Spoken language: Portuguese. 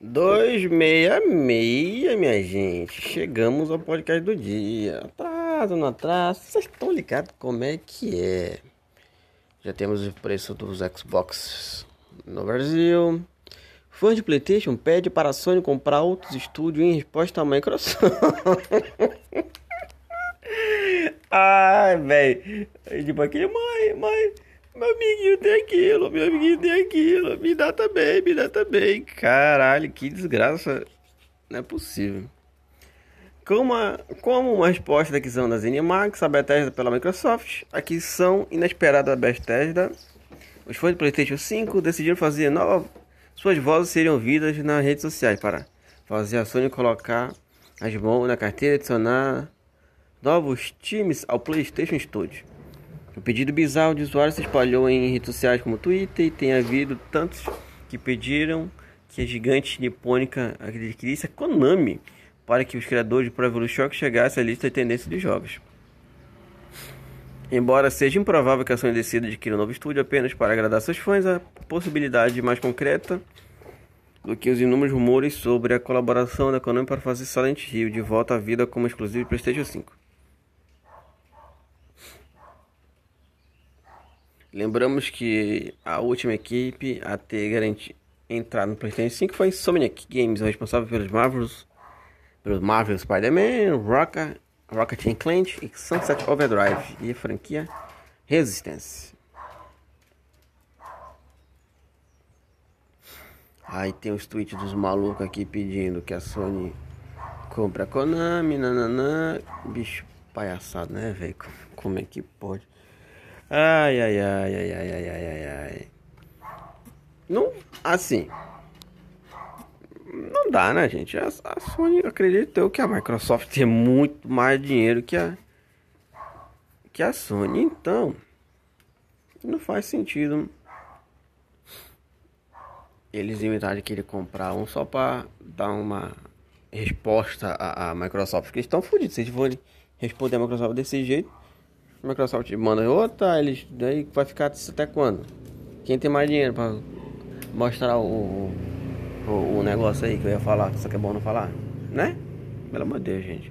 266, minha gente. Chegamos ao podcast do dia. Atraso, não atraso. Vocês estão ligados como é que é? Já temos o preço dos Xbox no Brasil. Fãs de PlayStation pede para a Sony comprar outros estúdios em resposta à Microsoft. Ai, velho. Tipo aquele, mãe, mãe. Meu amiguinho tem aquilo, meu amiguinho tem aquilo. Me dá também, me dá também. Caralho, que desgraça. Não é possível. Como uma, como uma resposta da aquisição da ZeniMax, a Bethesda pela Microsoft, aquisição inesperada da Bethesda, os fãs do PlayStation 5 decidiram fazer nova. Suas vozes seriam ouvidas nas redes sociais para fazer a Sony colocar as mãos na carteira e adicionar novos times ao PlayStation Studio. O pedido bizarro de usuários se espalhou em redes sociais como Twitter e tem havido tantos que pediram que a gigante nipônica adquirisse a Konami para que os criadores de Pro Evolution Shock chegassem à lista de tendências de jogos. Embora seja improvável que a Sony decida adquirir um novo estúdio apenas para agradar seus fãs, a possibilidade mais concreta do que os inúmeros rumores sobre a colaboração da Konami para fazer Silent Hill de volta à vida como exclusivo de PlayStation 5. Lembramos que a última equipe a ter garantido entrar no PlayStation 5 foi Insomniac Games, responsável pelos Marvels, pelos Marvel Spider-Man, Rocket, Rocket Clank e Sunset Overdrive e a franquia Resistance. Aí tem os tweets dos malucos aqui pedindo que a Sony compre a Konami, nananã. Bicho palhaçado, né, velho? Como é que pode? Ai, ai, ai, ai, ai, ai, ai, ai, Não, assim. Não dá, né, gente? A, a Sony, acredito eu que a Microsoft tem muito mais dinheiro que a. Que a Sony. Então. Não faz sentido. Eles inventaram que ele comprar um só para dar uma resposta à, à Microsoft. Porque eles estão fodidos. Se eles forem responder a Microsoft desse jeito Microsoft manda outra, eles daí vai ficar até quando? Quem tem mais dinheiro para mostrar o, o, o negócio aí que eu ia falar, só que é bom não falar, né? Pelo amor de Deus, gente.